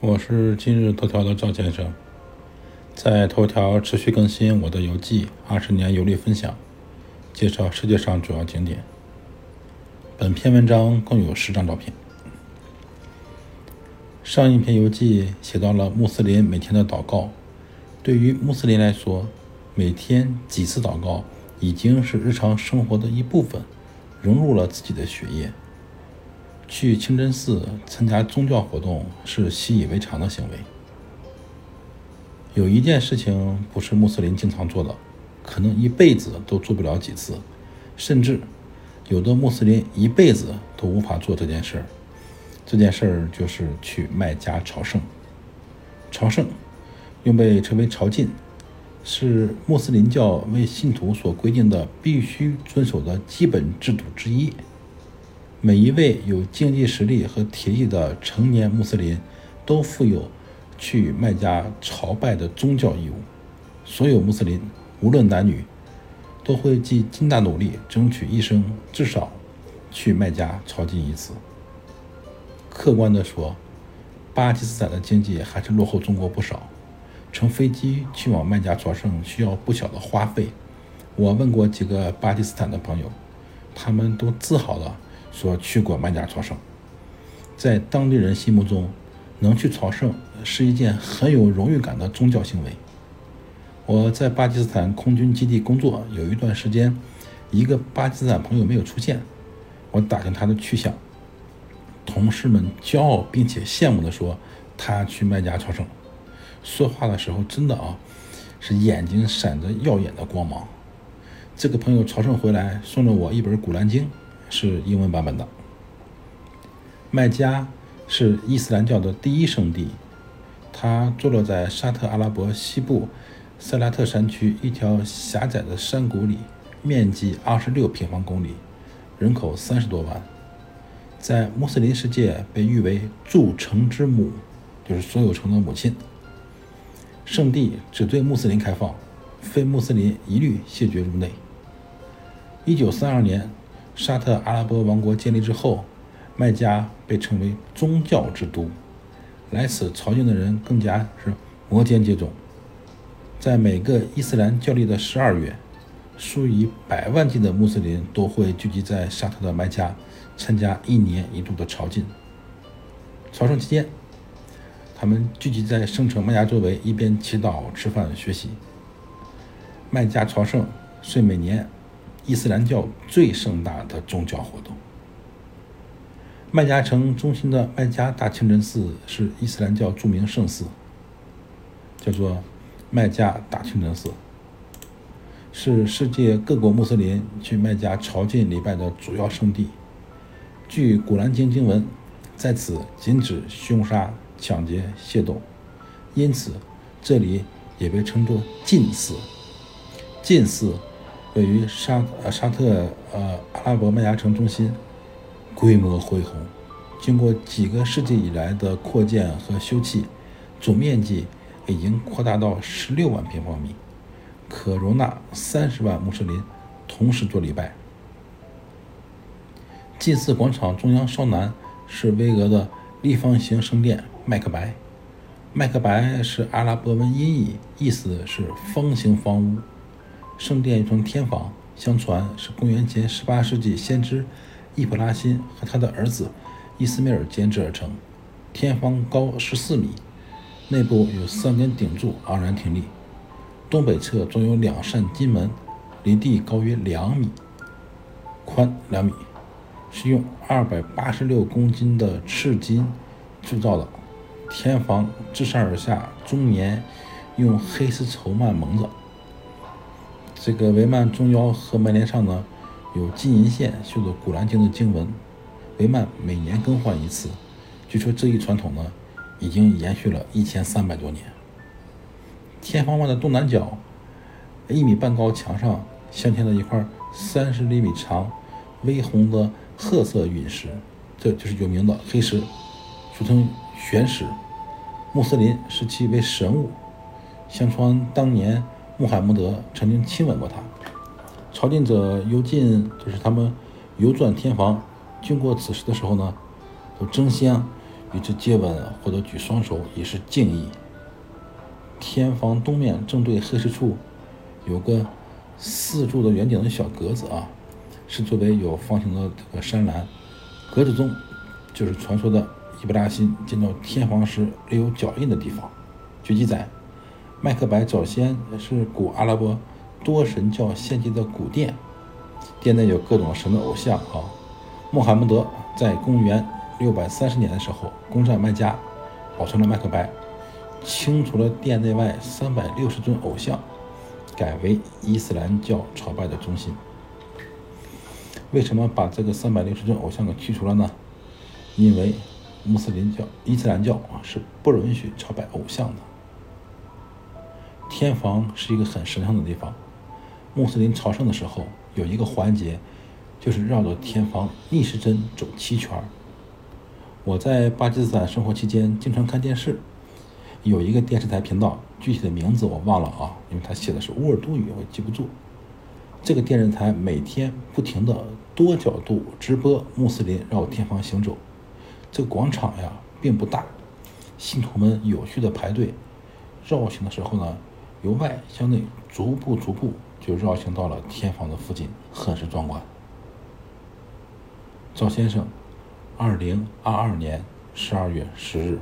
我是今日头条的赵先生，在头条持续更新我的游记，二十年游历分享，介绍世界上主要景点。本篇文章共有十张照片。上一篇游记写到了穆斯林每天的祷告，对于穆斯林来说，每天几次祷告已经是日常生活的一部分，融入了自己的血液。去清真寺参加宗教活动是习以为常的行为。有一件事情不是穆斯林经常做的，可能一辈子都做不了几次，甚至有的穆斯林一辈子都无法做这件事儿。这件事儿就是去麦加朝圣。朝圣又被称为朝觐，是穆斯林教为信徒所规定的必须遵守的基本制度之一。每一位有经济实力和体力的成年穆斯林都负有去麦加朝拜的宗教义务。所有穆斯林，无论男女，都会尽尽大努力争取一生至少去麦加朝觐一次。客观地说，巴基斯坦的经济还是落后中国不少，乘飞机去往麦加朝圣需要不小的花费。我问过几个巴基斯坦的朋友，他们都自豪地。说去过麦加朝圣，在当地人心目中，能去朝圣是一件很有荣誉感的宗教行为。我在巴基斯坦空军基地工作有一段时间，一个巴基斯坦朋友没有出现，我打听他的去向，同事们骄傲并且羡慕地说他去麦加朝圣，说话的时候真的啊，是眼睛闪着耀眼的光芒。这个朋友朝圣回来送了我一本《古兰经》。是英文版本的。麦加是伊斯兰教的第一圣地，它坐落在沙特阿拉伯西部塞拉特山区一条狭窄的山谷里，面积二十六平方公里，人口三十多万，在穆斯林世界被誉为筑城之母，就是所有城的母亲。圣地只对穆斯林开放，非穆斯林一律谢绝入内。一九三二年。沙特阿拉伯王国建立之后，麦加被称为宗教之都，来此朝觐的人更加是摩肩接踵。在每个伊斯兰教历的十二月，数以百万计的穆斯林都会聚集在沙特的麦加，参加一年一度的朝觐。朝圣期间，他们聚集在圣城麦加周围，一边祈祷、吃饭、学习。麦加朝圣是每年。伊斯兰教最盛大的宗教活动。麦加城中心的麦加大清真寺是伊斯兰教著名圣寺，叫做麦加大清真寺，是世界各国穆斯林去麦加朝觐礼拜的主要圣地。据《古兰经》经文，在此禁止凶杀、抢劫、械斗，因此这里也被称作禁寺。禁寺。位于沙呃沙特呃阿拉伯麦加城中心，规模恢宏，经过几个世纪以来的扩建和修葺，总面积已经扩大到十六万平方米，可容纳三十万穆斯林同时做礼拜。祭祀广场中央稍南是巍峨的立方形圣殿麦克白，麦克白是阿拉伯文音译，意思是方形房屋。圣殿称天房，相传是公元前十八世纪先知易卜拉欣和他的儿子伊斯梅尔建制而成。天房高十四米，内部有三根顶柱昂然挺立。东北侧装有两扇金门，离地高约两米，宽两米，是用二百八十六公斤的赤金铸造的。天房自上而下终年用黑丝绸幔蒙着。这个帷幔中腰和门帘上呢，有金银线绣的《古兰经》的经文。帷幔每年更换一次，据说这一传统呢，已经延续了一千三百多年。天房外的东南角，一米半高墙上镶嵌了一块三十厘米长、微红的褐色陨石，这就是有名的黑石，俗称玄石。穆斯林视其为神物，相传当年。穆罕默德曾经亲吻过他。朝觐者游进，就是他们游转天房，经过此时的时候呢，都争相与之接吻或者举双手以示敬意。天房东面正对黑石处有个四柱的圆顶的小格子啊，是作为有方形的这个山栏。格子中就是传说的伊布拉辛建造天房时留有脚印的地方。据记载，麦克白早先是古阿拉伯多神教献祭的古殿，殿内有各种神的偶像啊。穆罕默德在公元630年的时候攻占麦加，保存了麦克白。清除了殿内外三百六十尊偶像，改为伊斯兰教朝拜的中心。为什么把这个三百六十尊偶像给去除了呢？因为穆斯林教、伊斯兰教啊是不允许朝拜偶像的。天房是一个很神圣的地方，穆斯林朝圣的时候有一个环节，就是绕着天房逆时针走七圈。我在巴基斯坦生活期间，经常看电视。有一个电视台频道，具体的名字我忘了啊，因为他写的是乌尔都语，我记不住。这个电视台每天不停的多角度直播穆斯林绕天房行走。这个广场呀并不大，信徒们有序的排队绕行的时候呢，由外向内逐步逐步就绕行到了天房的附近，很是壮观。赵先生，二零二二年十二月十日。